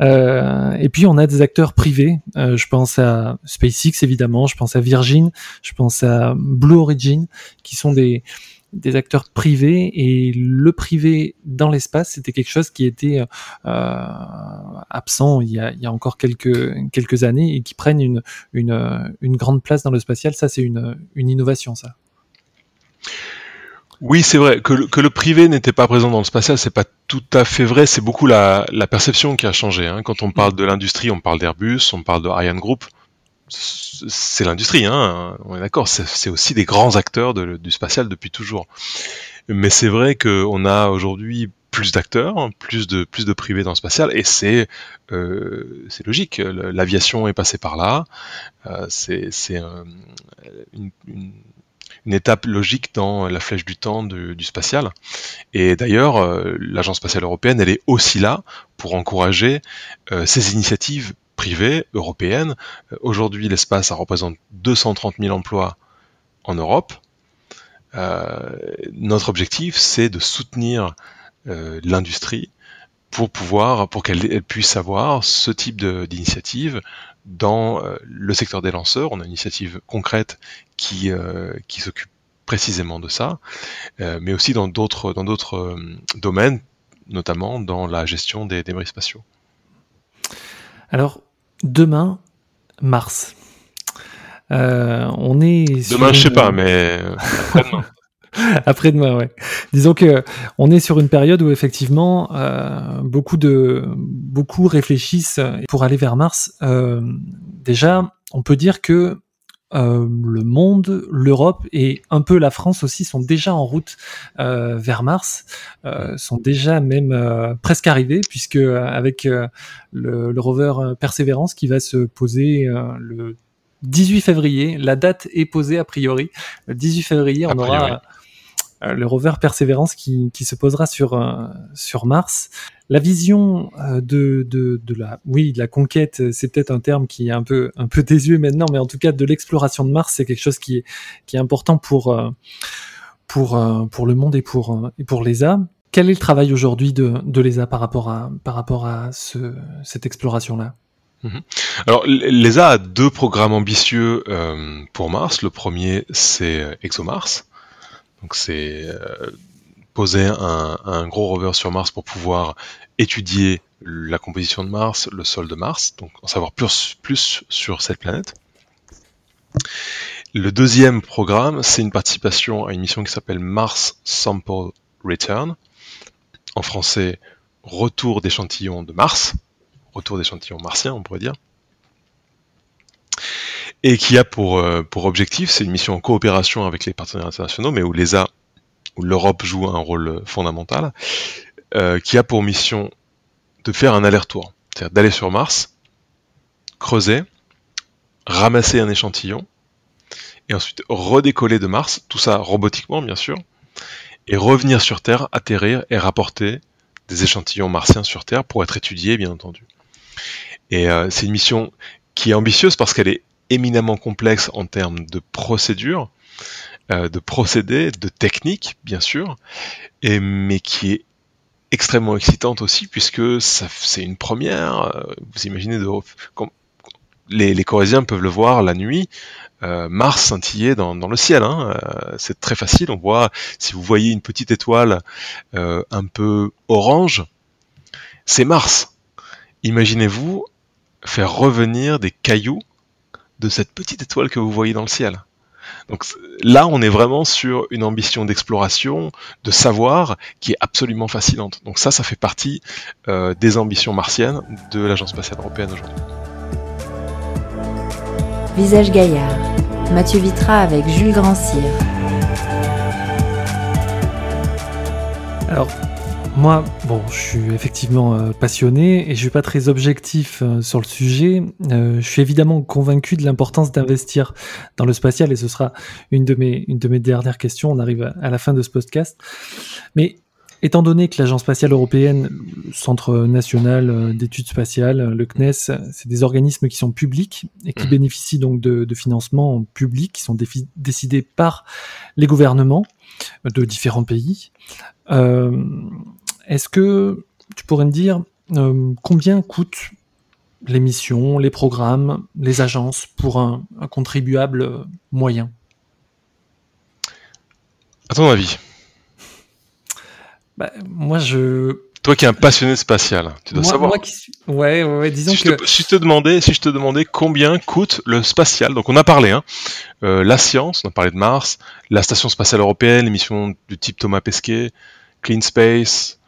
Euh, et puis on a des acteurs privés. Euh, je pense à SpaceX évidemment, je pense à Virgin, je pense à Blue Origin, qui sont des des acteurs privés et le privé dans l'espace c'était quelque chose qui était euh, absent il y, a, encore quelques années et qui prennent une une, grande place dans le spatial ça c'est une innovation ça Oui, c'est vrai que le, privé n'était pas présent dans le spatial, c'est pas tout à fait vrai. C'est beaucoup la, la perception qui a changé. hein. Quand on parle de l'industrie, on parle d'Airbus, on parle de Ariane Group. C'est l'industrie, hein. On est d'accord. C'est aussi des grands acteurs du spatial depuis toujours. Mais c'est vrai qu'on a aujourd'hui plus d'acteurs, plus de plus de privés dans le spatial, et c'est euh, logique. L'aviation est passée par là. Euh, c'est c'est un- une, étape logique dans la flèche du temps de- du spatial. Et d'ailleurs, euh, l'Agence spatiale européenne, elle est aussi là pour encourager ces initiatives privées européennes. Euh, Aujourd'hui, l'espace, ça représente 230 000 emplois en Europe. Euh, notre objectif, c'est de soutenir euh, l'industrie pour pouvoir, pour qu'elle puisse avoir ce type d'initiative dans le secteur des lanceurs. On a une initiative concrète qui, qui s'occupe précisément de ça, mais aussi dans d'autres dans d'autres domaines, notamment dans la gestion des débris spatiaux. Alors demain, Mars. on est demain, je sais pas, mais après-demain. (laughs) Après-demain, ouais. Disons que on est sur une période où effectivement euh, beaucoup de beaucoup réfléchissent pour aller vers Mars. Euh, déjà, on peut dire que euh, le monde, l'Europe et un peu la France aussi sont déjà en route euh, vers Mars, euh, sont déjà même euh, presque arrivés puisque avec le, le, rover Persévérance qui va se poser le 18 février, la date est posée a priori. Le 18 février, on aura euh, le rover Persévérance qui, qui se posera sur euh, sur Mars. La vision euh, de, de, de la oui de la conquête, c'est peut-être un terme qui est un peu un peu désuet maintenant, mais en tout cas de l'exploration de Mars, c'est quelque chose qui est qui est important pour pour pour le monde et pour et pour l'ESA. Quel est le travail aujourd'hui de, de l'ESA par rapport à par rapport à ce, cette exploration là mhm. Alors, l'ESA a deux programmes ambitieux pour Mars. Le premier, c'est ExoMars, donc c'est euh, poser un, gros rover sur Mars pour pouvoir étudier la composition de Mars, le sol de Mars, donc en savoir plus, plus sur cette planète. Le deuxième programme, c'est une participation à une mission qui s'appelle Mars Sample Return. En français, retour d'échantillons de Mars, retour d'échantillons martiens, on pourrait dire et qui a pour, euh, pour objectif, c'est une mission en coopération avec les partenaires internationaux, mais où l'ESA, où l'Europe joue un rôle fondamental, euh, qui a pour mission de faire un aller-retour, c'est-à-dire d'aller sur Mars, creuser, ramasser un échantillon, et ensuite redécoller de Mars, tout ça robotiquement bien sûr, et revenir sur Terre, atterrir et rapporter des échantillons martiens sur Terre pour être étudiés bien entendu. Et euh, c'est une mission qui est ambitieuse parce qu'elle est éminemment complexe en termes de procédures, euh, de procédés, de techniques, bien sûr, mais qui est extrêmement excitante aussi, puisque c'est une première. Euh, vous imaginez, les, les, Corésiens peuvent le voir la nuit, euh, Mars scintiller dans, dans le ciel. Hein, c'est très facile. On voit, si vous voyez une petite étoile un peu orange, c'est Mars. Imaginez-vous faire revenir des cailloux de cette petite étoile que vous voyez dans le ciel. Donc là, on est vraiment sur une ambition d'exploration, de savoir, qui est absolument fascinante. Donc ça, ça fait partie euh, des ambitions martiennes de l'Agence spatiale européenne aujourd'hui. Visage Gaillard, Mathieu Vitra avec Jules Grandcir. Alors, moi, bon, je suis effectivement euh, passionné et je suis pas très objectif euh, sur le sujet. Euh, je suis évidemment convaincu de l'importance d'investir dans le spatial et ce sera une de mes une de mes dernières questions. On arrive à, la fin de ce podcast, mais Étant donné que l'Agence spatiale européenne, le Centre national d'études spatiales, le CNES, c'est des organismes qui sont publics et qui mmh. bénéficient donc de, de financements publics qui sont décidés par les gouvernements de différents pays. Euh, est-ce que tu pourrais me dire euh, combien coûtent les missions, les programmes, les agences pour un, contribuable moyen? À ton avis? Bah, Moi, je. Toi qui es un passionné spatial, tu dois savoir. Ouais, ouais, disons si que. Je te, si, je te demandais, si je te demandais combien coûte le spatial, donc on a parlé, hein, euh, la science, on a parlé de Mars, la station spatiale européenne, les missions du type Thomas Pesquet, Clean Space,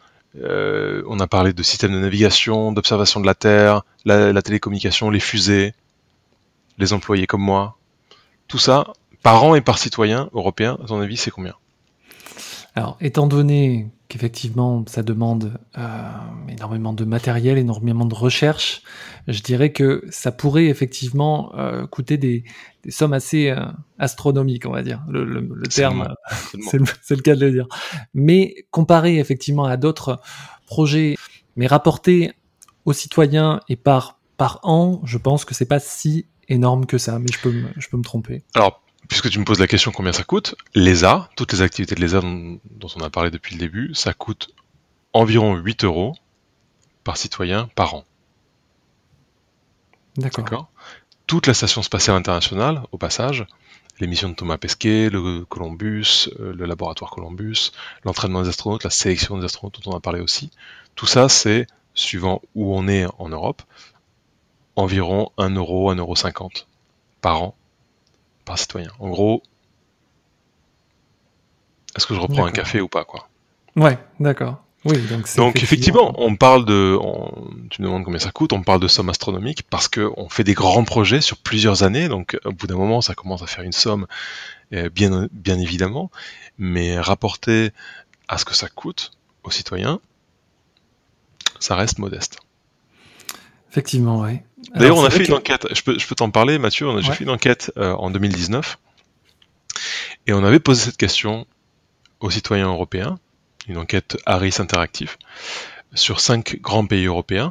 euh, on a parlé de systèmes de navigation, d'observation de la Terre, la, télécommunication, les fusées, les employés comme moi. Tout ça, par an et par citoyen européen, à ton avis, c'est combien? Alors, étant donné qu'effectivement, ça demande euh, énormément de matériel, énormément de recherche, je dirais que ça pourrait effectivement euh, coûter des, sommes assez astronomiques, on va dire. Le, terme, (laughs) c'est le, cas de le dire. Mais comparé effectivement à d'autres projets, mais rapportés aux citoyens et par par an, je pense que c'est pas si énorme que ça, mais je peux me, je peux me tromper. Alors, puisque tu me poses la question combien ça coûte, l'ESA, toutes les activités de l'ESA dont, on a parlé depuis le début, ça coûte environ 8 euros par citoyen par an. D'accord. Toute la station spatiale internationale, au passage, les missions de Thomas Pesquet, le Columbus, euh, le laboratoire Columbus, l'entraînement des astronautes, la sélection des astronautes dont on a parlé aussi, tout ça c'est, suivant où on est en Europe, environ 1 euro, 1,50 euro par an par citoyen. En gros, est-ce que je reprends un café ou pas quoi? Ouais, d'accord. Oui, donc, effectivement, on parle de, tu me demandes combien ça coûte, on parle de sommes astronomiques parce qu'on fait des grands projets sur plusieurs années, donc au bout d'un moment, ça commence à faire une somme, euh, bien, bien évidemment, mais rapporté à ce que ça coûte aux citoyens, ça reste modeste. Effectivement, oui. D'ailleurs, on a fait une enquête, je peux, je peux t'en parler, Mathieu, on a fait une enquête euh, en 2019, et on avait posé cette question aux citoyens européens, une enquête Harris Interactive, sur cinq grands pays européens.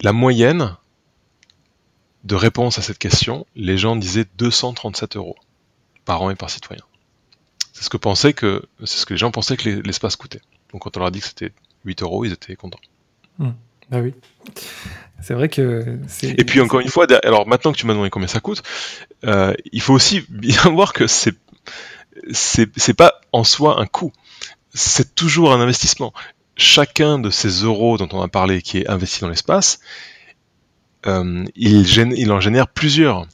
La moyenne de réponse à cette question, les gens disaient 237 euros par an et par citoyen. C'est ce que pensaient que, c'est ce que les gens pensaient que l'espace coûtait. Donc quand on leur a dit que c'était 8 euros, ils étaient contents. Hmm. Bah oui. C'est vrai que. Et puis encore une fois, alors maintenant que tu m'as demandé combien ça coûte, euh, il faut aussi bien (laughs) voir que c'est c'est pas en soi un coût c'est toujours un investissement. Chacun de ces euros dont on a parlé qui est investi dans l'espace, euh, il, en génère plusieurs.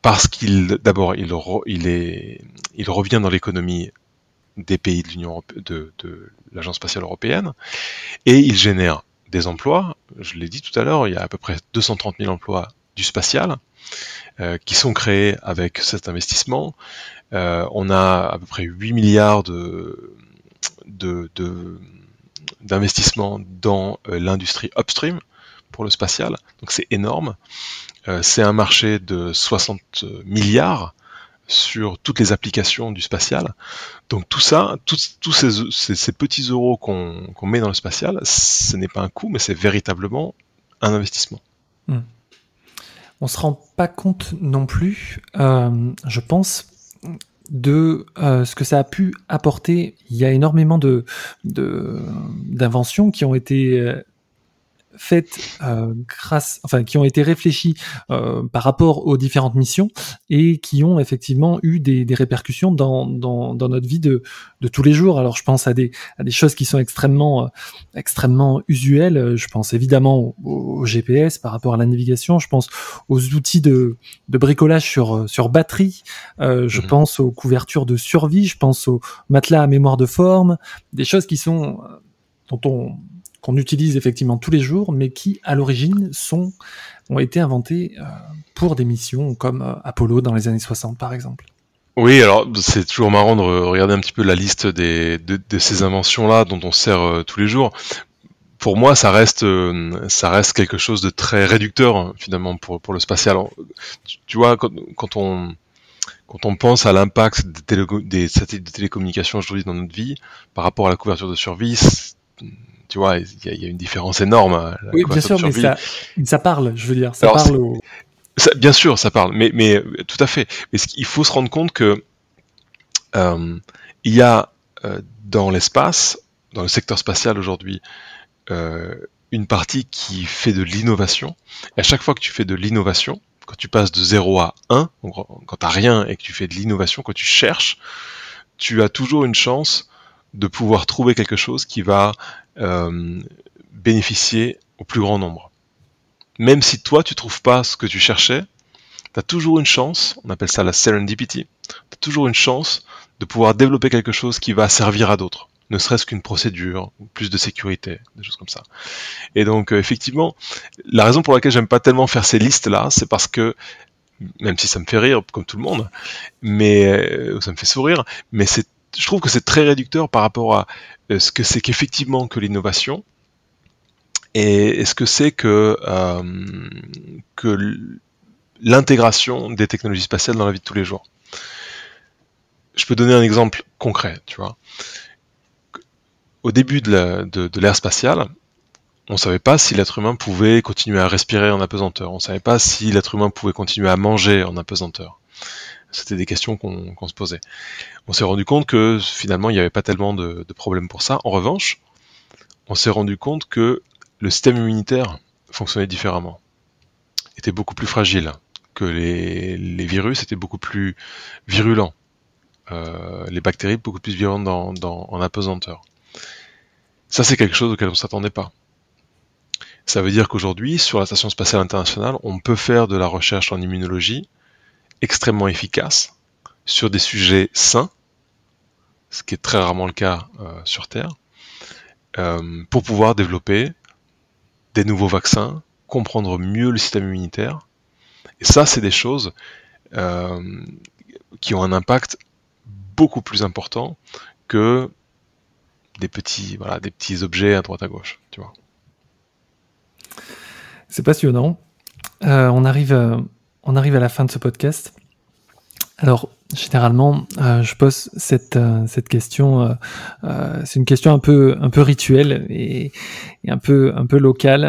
Parce qu'il, d'abord, il, revient dans l'économie des pays de l'Union de, de l'Agence spatiale européenne, et il génère des emplois. Je l'ai dit tout à l'heure, il y a à peu près 230 000 emplois du spatial euh, qui sont créés avec cet investissement. Euh, on a à peu près 8 milliards de, d'investissement dans euh, l'industrie upstream pour le spatial. Donc c'est énorme. C'est un marché de 60 milliards sur toutes les applications du spatial. Donc tout ça, tous ces, petits euros qu'on met dans le spatial, ce n'est pas un coût, mais c'est véritablement un investissement. Hmm. On ne se rend pas compte non plus, euh, je pense, de euh, ce que ça a pu apporter. Il y a énormément de d'inventions qui ont été euh, faites euh, grâce, enfin qui ont été réfléchies euh, par rapport aux différentes missions et qui ont effectivement eu des, des répercussions dans, dans, dans, notre vie de, de tous les jours. Alors je pense à des, à des choses qui sont extrêmement euh, extrêmement usuelles. Je pense évidemment au, GPS par rapport à la navigation. Je pense aux outils de, de bricolage sur sur batterie. Euh, je mhm. pense aux couvertures de survie. Je pense aux matelas à mémoire de forme. Des choses qui sont dont on qu'on utilise effectivement tous les jours, mais qui à l'origine sont ont été inventés euh, pour des missions comme euh, Apollo dans les années 60 par exemple. Oui, alors c'est toujours marrant de regarder un petit peu la liste des, de, ces inventions-là dont on sert euh, tous les jours. Pour moi, ça reste, ça reste quelque chose de très réducteur finalement pour, pour le spatial. Tu, vois, quand, quand, on quand on pense à l'impact des, des, satellites de télécommunication aujourd'hui dans notre vie par rapport à la couverture de survie, tu vois, il y, a une différence énorme. Hein, oui, bien sûr, mais ça, ça, parle, je veux dire, ça parle bien sûr, ça parle, mais, mais tout à fait. Mais il faut se rendre compte que euh, il y a euh, dans l'espace, dans le secteur spatial aujourd'hui, euh, une partie qui fait de l'innovation. Et à chaque fois que tu fais de l'innovation, quand tu passes de 0 à 1, quand tu n'as rien et que tu fais de l'innovation, quand tu cherches, tu as toujours une chance de pouvoir trouver quelque chose qui va euh, bénéficier au plus grand nombre. Même si toi, tu trouves pas ce que tu cherchais, tu as toujours une chance, on appelle ça la serendipity, tu as toujours une chance de pouvoir développer quelque chose qui va servir à d'autres, ne serait-ce qu'une procédure, plus de sécurité, des choses comme ça. Et donc, euh, effectivement, la raison pour laquelle j'aime pas tellement faire ces listes-là, c'est parce que même si ça me fait rire comme tout le monde, mais euh, ça me fait sourire, mais c'est je trouve que c'est très réducteur par rapport à euh, ce que c'est qu'effectivement que l'innovation et ce que c'est que, euh, l'intégration des technologies spatiales dans la vie de tous les jours. Je peux donner un exemple concret, tu vois. Au début de l'ère spatiale, on ne savait pas si l'être humain pouvait continuer à respirer en apesanteur. On ne savait pas si l'être humain pouvait continuer à manger en apesanteur. C'était des questions qu'on se posait. On s'est rendu compte que finalement il n'y avait pas tellement de, problèmes pour ça. En revanche, on s'est rendu compte que le système immunitaire fonctionnait différemment, était beaucoup plus fragile, que les, virus étaient beaucoup plus virulents, euh, les bactéries beaucoup plus virulentes en apesanteur. Ça, c'est quelque chose auquel on ne s'attendait pas. Ça veut dire qu'aujourd'hui, sur la Station spatiale internationale, on peut faire de la recherche en immunologie extrêmement efficace sur des sujets sains, ce qui est très rarement le cas euh, sur Terre, euh, pour pouvoir développer des nouveaux vaccins, comprendre mieux le système immunitaire. Et ça, c'est des choses euh, qui ont un impact beaucoup plus important que des petits, des petits objets à droite à gauche. C'est passionnant. On, arrive, on arrive à la fin de ce podcast. Alors, généralement, euh, je pose cette, cette question. c'est une question un peu, un peu rituelle et, un, peu, un peu locale.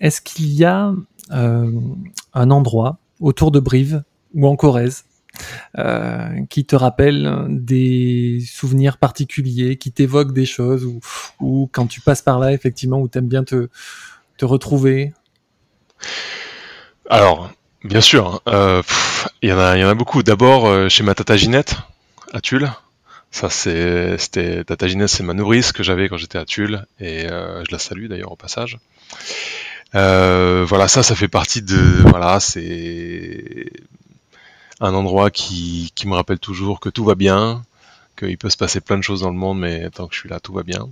Est-ce qu'il y a un endroit autour de Brive ou en Corrèze euh, qui te rappelle des souvenirs particuliers, qui t'évoquent des choses, ou, ou, quand tu passes par là, effectivement, où tu aimes bien te, te retrouver? Alors, bien sûr, hein, euh, il y, en a, y en a beaucoup. D'abord, euh, chez ma tata Ginette, à Tulle. Ça, c'était Tata Ginette, c'est ma nourrice que j'avais quand j'étais à Tulle, et je la salue d'ailleurs au passage. voilà, ça, ça fait partie de, voilà, c'est un endroit qui, qui, me rappelle toujours que tout va bien, qu'il peut se passer plein de choses dans le monde, mais tant que je suis là, tout va bien.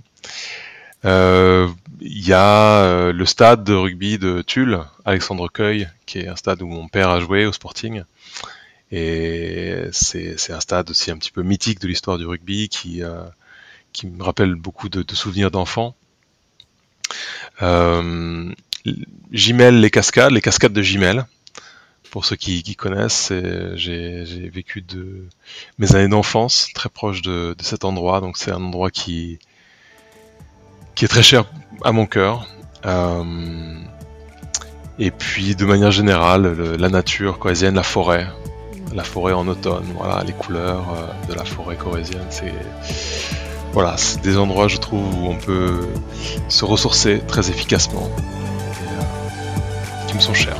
Euh, il y a euh, le stade de rugby de Tulle, Alexandre Cueil, qui est un stade où mon père a joué au Sporting. Et c'est un stade aussi un petit peu mythique de l'histoire du rugby qui, euh, qui me rappelle beaucoup de, de souvenirs d'enfants. Euh, Gimel, les cascades, les cascades de Gimel, pour ceux qui, connaissent, j'ai vécu de mes années d'enfance très proche de, cet endroit, donc c'est un endroit qui, qui est très cher à mon cœur. Euh, et puis de manière générale, la nature corésienne, la forêt, la forêt en automne, voilà, les couleurs euh, de la forêt corésienne, c'est voilà, c'est des endroits je trouve où on peut se ressourcer très efficacement, euh, qui me sont chers.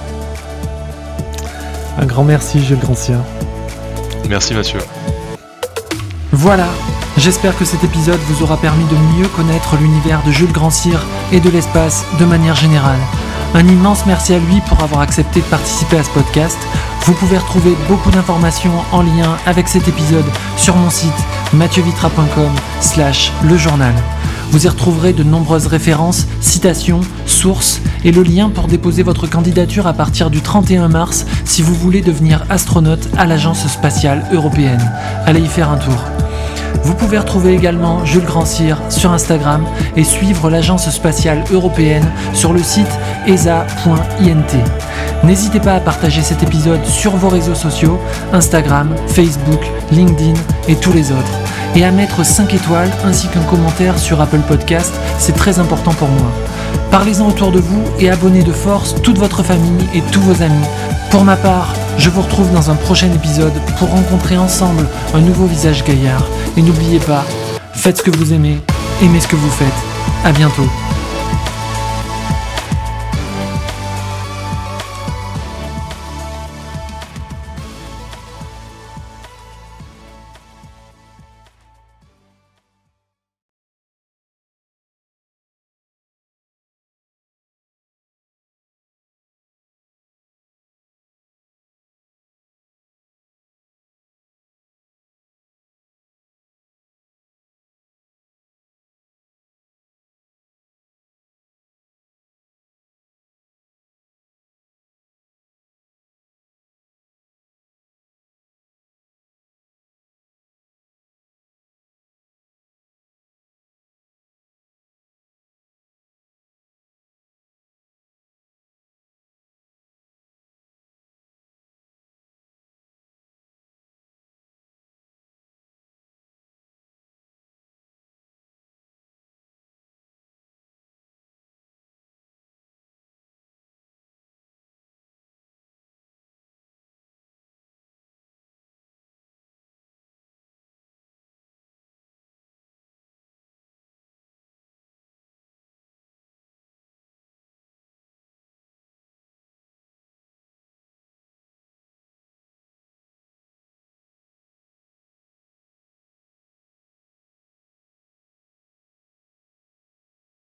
Un grand merci Jules Grancien. Merci Mathieu. Voilà, j'espère que cet épisode vous aura permis de mieux connaître l'univers de Jules Grandcir et de l'espace de manière générale. Un immense merci à lui pour avoir accepté de participer à ce podcast. Vous pouvez retrouver beaucoup d'informations en lien avec cet épisode sur mon site mathieuvitra.com slash le journal. Vous y retrouverez de nombreuses références, citations, sources et le lien pour déposer votre candidature à partir du 31 mars si vous voulez devenir astronaute à l'Agence spatiale européenne. Allez y faire un tour. Vous pouvez retrouver également Jules Grandcir sur Instagram et suivre l'Agence spatiale européenne sur le site esa.int. N'hésitez pas à partager cet épisode sur vos réseaux sociaux, Instagram, Facebook, LinkedIn et tous les autres et à mettre 5 étoiles ainsi qu'un commentaire sur Apple Podcast, c'est très important pour moi. Parlez-en autour de vous et abonnez de force toute votre famille et tous vos amis. Pour ma part, je vous retrouve dans un prochain épisode pour rencontrer ensemble un nouveau visage gaillard. N'oubliez pas, faites ce que vous aimez, aimez ce que vous faites. À bientôt.